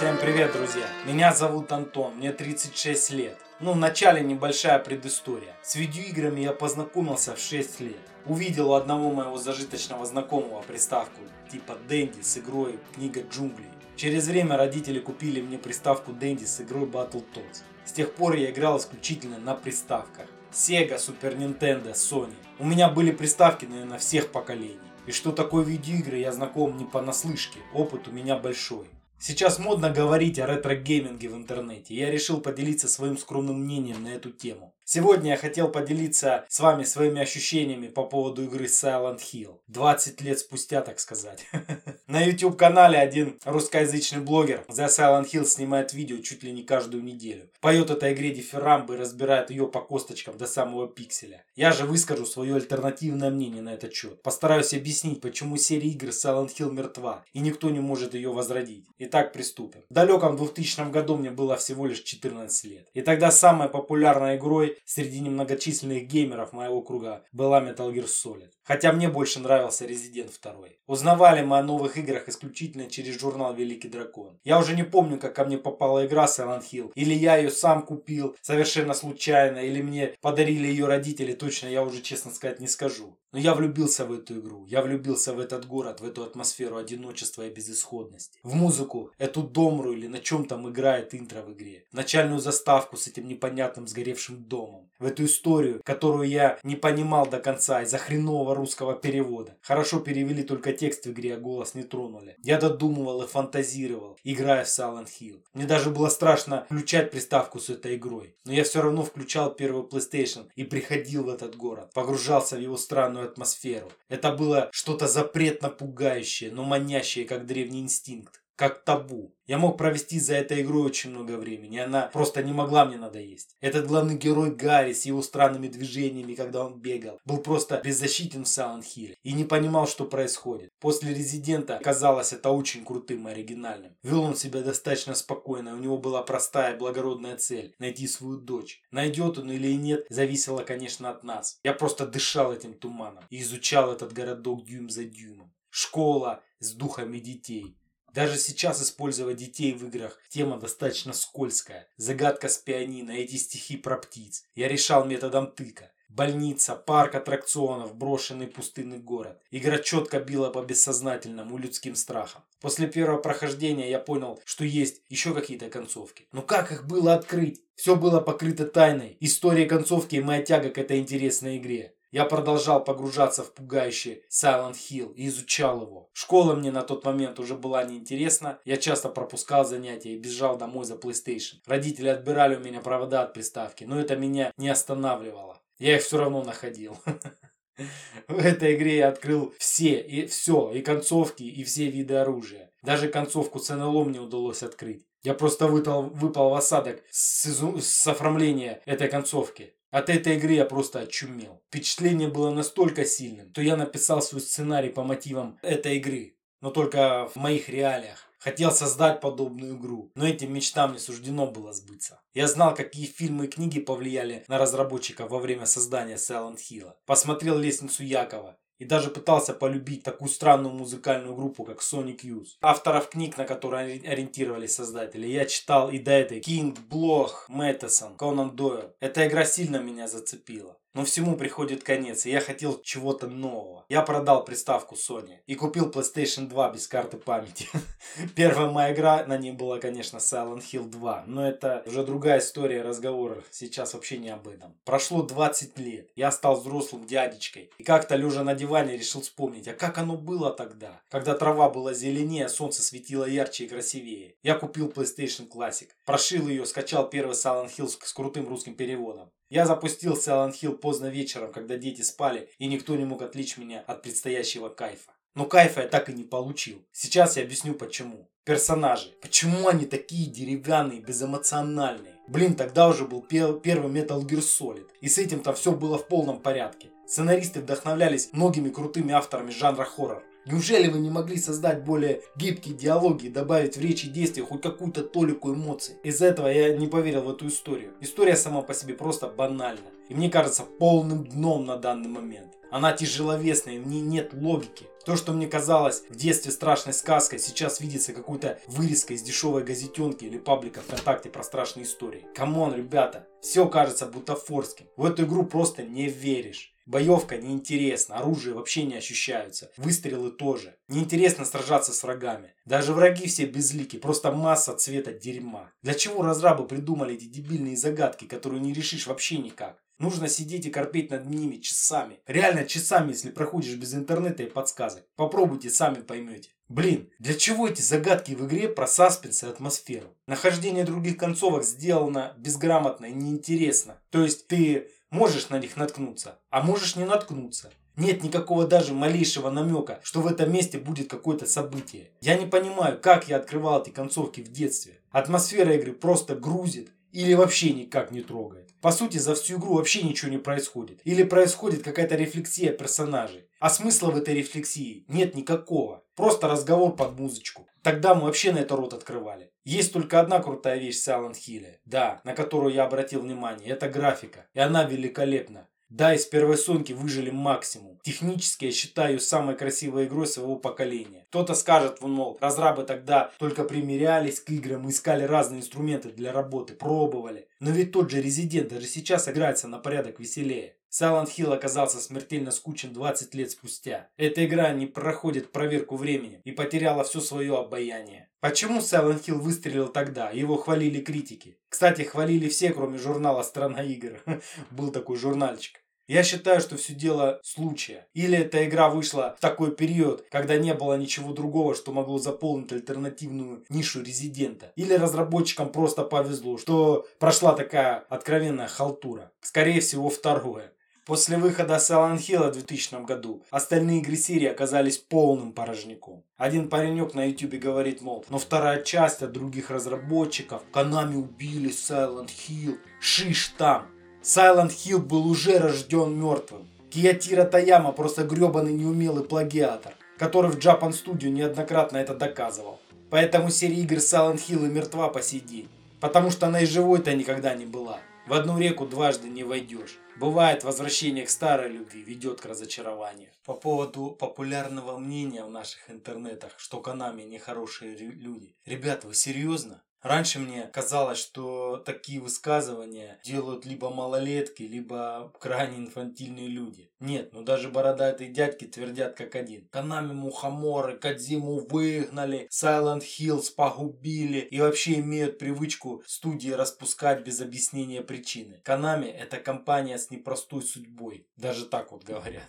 Всем привет, друзья! Меня зовут Антон, мне 36 лет. Ну, вначале небольшая предыстория. С видеоиграми я познакомился в 6 лет. Увидел у одного моего зажиточного знакомого приставку типа Дэнди с игрой Книга джунглей. Через время родители купили мне приставку Дэнди с игрой Battletoads. С тех пор я играл исключительно на приставках. Sega, Super Nintendo, Sony. У меня были приставки, наверное, всех поколений. И что такое видеоигры, я знаком не понаслышке, опыт у меня большой. Сейчас модно говорить о ретро-гейминге в интернете, и я решил поделиться своим скромным мнением на эту тему. Сегодня я хотел поделиться с вами своими ощущениями по поводу игры Silent Hill. 20 лет спустя, так сказать. На YouTube канале один русскоязычный блогер The Silent Hill снимает видео чуть ли не каждую неделю. Поет этой игре дифирамбы и разбирает ее по косточкам до самого пикселя. Я же выскажу свое альтернативное мнение на этот счет. Постараюсь объяснить, почему серия игр Silent Hill мертва и никто не может ее возродить. Итак, приступим. В далеком 2000 году мне было всего лишь 14 лет. И тогда самой популярной игрой среди немногочисленных геймеров моего круга была Metal Gear Solid. Хотя мне больше нравился Resident 2. Узнавали мы о новых играх исключительно через журнал Великий Дракон. Я уже не помню, как ко мне попала игра Silent Hill. Или я ее сам купил совершенно случайно, или мне подарили ее родители, точно я уже честно сказать не скажу. Но я влюбился в эту игру. Я влюбился в этот город, в эту атмосферу одиночества и безысходности. В музыку, эту домру или на чем там играет интро в игре. Начальную заставку с этим непонятным сгоревшим домом. В эту историю, которую я не понимал до конца из-за хренового русского перевода. Хорошо перевели только текст в игре, а голос не тронули. Я додумывал и фантазировал, играя в Silent Hill. Мне даже было страшно включать приставку с этой игрой. Но я все равно включал первый PlayStation и приходил в этот город. Погружался в его странную атмосферу. Это было что-то запретно пугающее, но манящее, как древний инстинкт, как табу. Я мог провести за этой игрой очень много времени, она просто не могла мне надоесть. Этот главный герой Гарри с его странными движениями, когда он бегал, был просто беззащитен в Hill и не понимал, что происходит. После Резидента казалось это очень крутым и оригинальным. Вел он себя достаточно спокойно, у него была простая благородная цель – найти свою дочь. Найдет он или нет, зависело, конечно, от нас. Я просто дышал этим туманом и изучал этот городок дюйм за дюймом. Школа с духами детей. Даже сейчас использовать детей в играх тема достаточно скользкая. Загадка с пианино, эти стихи про птиц. Я решал методом тыка. Больница, парк аттракционов, брошенный пустынный город. Игра четко била по бессознательному людским страхам. После первого прохождения я понял, что есть еще какие-то концовки. Но как их было открыть? Все было покрыто тайной. История концовки и моя тяга к этой интересной игре. Я продолжал погружаться в пугающий Silent Hill и изучал его. Школа мне на тот момент уже была неинтересна. Я часто пропускал занятия и бежал домой за PlayStation. Родители отбирали у меня провода от приставки, но это меня не останавливало. Я их все равно находил. В этой игре я открыл все, и все, и концовки, и все виды оружия. Даже концовку с НЛО мне удалось открыть. Я просто выпал, выпал в осадок с, с оформления этой концовки. От этой игры я просто очумел. Впечатление было настолько сильным, что я написал свой сценарий по мотивам этой игры. Но только в моих реалиях. Хотел создать подобную игру, но этим мечтам не суждено было сбыться. Я знал, какие фильмы и книги повлияли на разработчиков во время создания Silent Hill. Посмотрел «Лестницу Якова», и даже пытался полюбить такую странную музыкальную группу, как Sonic Youth. Авторов книг, на которые ориентировались создатели, я читал и до этой. Кинг, Блох, Мэттесон, Конан Дойл. Эта игра сильно меня зацепила. Но всему приходит конец, и я хотел чего-то нового. Я продал приставку Sony и купил PlayStation 2 без карты памяти. Первая моя игра на ней была, конечно, Silent Hill 2, но это уже другая история, разговор сейчас вообще не об этом. Прошло 20 лет, я стал взрослым дядечкой, и как-то лежа на диване решил вспомнить, а как оно было тогда, когда трава была зеленее, солнце светило ярче и красивее. Я купил PlayStation Classic, прошил ее, скачал первый Silent Hill с крутым русским переводом. Я запустил Silent Hill поздно вечером, когда дети спали, и никто не мог отвлечь меня от предстоящего кайфа. Но кайфа я так и не получил. Сейчас я объясню почему. Персонажи. Почему они такие деревянные, безэмоциональные? Блин, тогда уже был первый Metal Gear Solid. И с этим там все было в полном порядке. Сценаристы вдохновлялись многими крутыми авторами жанра хоррор. Неужели вы не могли создать более гибкие диалоги и добавить в речи и действия хоть какую-то толику эмоций? Из-за этого я не поверил в эту историю. История сама по себе просто банальна. И мне кажется полным дном на данный момент. Она тяжеловесная, в ней нет логики. То, что мне казалось в детстве страшной сказкой, сейчас видится какой-то вырезкой из дешевой газетенки или паблика ВКонтакте про страшные истории. Come on, ребята, все кажется бутафорским. В эту игру просто не веришь. Боевка неинтересна, оружие вообще не ощущаются, выстрелы тоже. Неинтересно сражаться с врагами. Даже враги все безлики, просто масса цвета дерьма. Для чего разрабы придумали эти дебильные загадки, которые не решишь вообще никак? Нужно сидеть и корпеть над ними часами. Реально часами, если проходишь без интернета и подсказок. Попробуйте, сами поймете. Блин, для чего эти загадки в игре про саспенс и атмосферу? Нахождение других концовок сделано безграмотно и неинтересно. То есть ты можешь на них наткнуться, а можешь не наткнуться. Нет никакого даже малейшего намека, что в этом месте будет какое-то событие. Я не понимаю, как я открывал эти концовки в детстве. Атмосфера игры просто грузит или вообще никак не трогает. По сути, за всю игру вообще ничего не происходит. Или происходит какая-то рефлексия персонажей. А смысла в этой рефлексии нет никакого. Просто разговор под музычку. Тогда мы вообще на это рот открывали. Есть только одна крутая вещь Silent Hill. Да, на которую я обратил внимание. Это графика. И она великолепна. Да, из первой Соньки выжили максимум. Технически я считаю самой красивой игрой своего поколения. Кто-то скажет, мол, разрабы тогда только примерялись к играм, искали разные инструменты для работы, пробовали. Но ведь тот же Резидент даже сейчас играется на порядок веселее. Silent Hill оказался смертельно скучен 20 лет спустя. Эта игра не проходит проверку временем и потеряла все свое обаяние. Почему Silent Hill выстрелил тогда? Его хвалили критики. Кстати, хвалили все, кроме журнала «Страна игр». Был такой журнальчик. Я считаю, что все дело случая. Или эта игра вышла в такой период, когда не было ничего другого, что могло заполнить альтернативную нишу резидента. Или разработчикам просто повезло, что прошла такая откровенная халтура. Скорее всего, второе. После выхода Silent Hill в 2000 году остальные игры серии оказались полным порожняком. Один паренек на YouTube говорит, мол, но вторая часть от других разработчиков, Konami убили Silent Hill, шиш там. Silent Hill был уже рожден мертвым. Киятира Таяма просто гребаный неумелый плагиатор, который в Japan Studio неоднократно это доказывал. Поэтому серия игр Silent Hill и мертва по сей день. Потому что она и живой-то никогда не была. В одну реку дважды не войдешь. Бывает, возвращение к старой любви ведет к разочарованию. По поводу популярного мнения в наших интернетах, что Канами нехорошие люди. Ребята, вы серьезно? Раньше мне казалось, что такие высказывания делают либо малолетки, либо крайне инфантильные люди. Нет, ну даже бородатые дядьки твердят как один. Канами Мухоморы, Кадзиму выгнали, Silent Hills погубили и вообще имеют привычку студии распускать без объяснения причины. Канами это компания с непростой судьбой. Даже так вот говорят.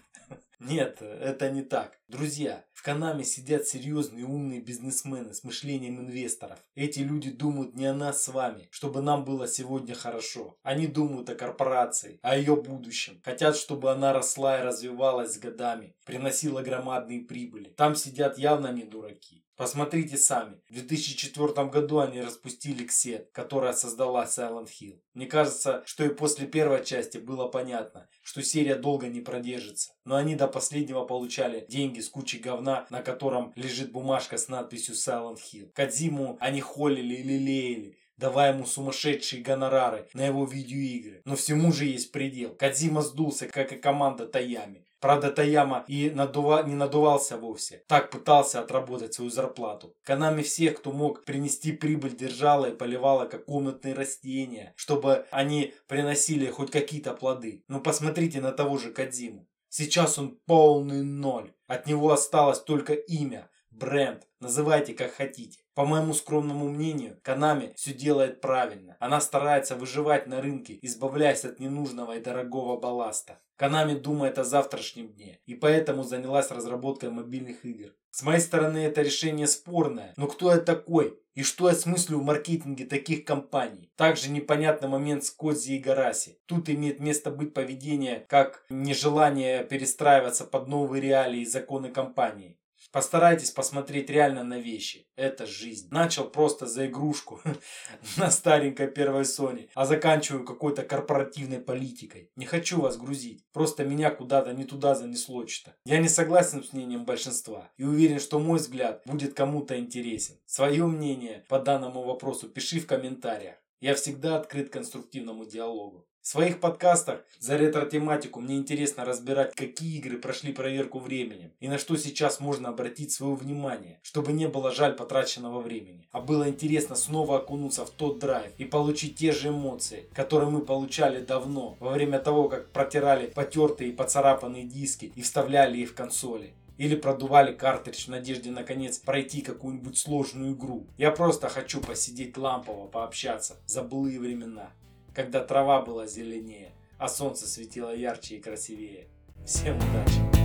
Нет, это не так. Друзья, в Канаме сидят серьезные умные бизнесмены с мышлением инвесторов. Эти люди думают не о нас с вами, чтобы нам было сегодня хорошо. Они думают о корпорации, о ее будущем. Хотят, чтобы она росла и развивалась с годами, приносила громадные прибыли. Там сидят явно не дураки. Посмотрите сами. В 2004 году они распустили Ксет, которая создала Silent Hill. Мне кажется, что и после первой части было понятно, что серия долго не продержится. Но они до последнего получали деньги с кучей говна, на котором лежит бумажка с надписью Silent Hill. Кадзиму они холили и лелеяли, давая ему сумасшедшие гонорары на его видеоигры. Но всему же есть предел. Кадзима сдулся, как и команда Таями. Правда, Таяма и надува... не надувался вовсе. Так пытался отработать свою зарплату. Канами всех, кто мог принести прибыль, держала и поливала как комнатные растения, чтобы они приносили хоть какие-то плоды. Но посмотрите на того же Кадзиму. Сейчас он полный ноль. От него осталось только имя, бренд. Называйте как хотите. По моему скромному мнению, Канами все делает правильно. Она старается выживать на рынке, избавляясь от ненужного и дорогого балласта. Канами думает о завтрашнем дне и поэтому занялась разработкой мобильных игр. С моей стороны это решение спорное, но кто я такой и что я смыслю в маркетинге таких компаний? Также непонятный момент с Кодзи и Гараси. Тут имеет место быть поведение как нежелание перестраиваться под новые реалии и законы компании. Постарайтесь посмотреть реально на вещи. Это жизнь. Начал просто за игрушку на старенькой первой Sony, а заканчиваю какой-то корпоративной политикой. Не хочу вас грузить. Просто меня куда-то не туда занесло что-то. Я не согласен с мнением большинства и уверен, что мой взгляд будет кому-то интересен. Свое мнение по данному вопросу пиши в комментариях. Я всегда открыт конструктивному диалогу. В своих подкастах за ретро-тематику мне интересно разбирать, какие игры прошли проверку временем и на что сейчас можно обратить свое внимание, чтобы не было жаль потраченного времени, а было интересно снова окунуться в тот драйв и получить те же эмоции, которые мы получали давно, во время того, как протирали потертые и поцарапанные диски и вставляли их в консоли. Или продували картридж в надежде наконец пройти какую-нибудь сложную игру. Я просто хочу посидеть лампово, пообщаться за былые времена когда трава была зеленее, а солнце светило ярче и красивее. Всем удачи!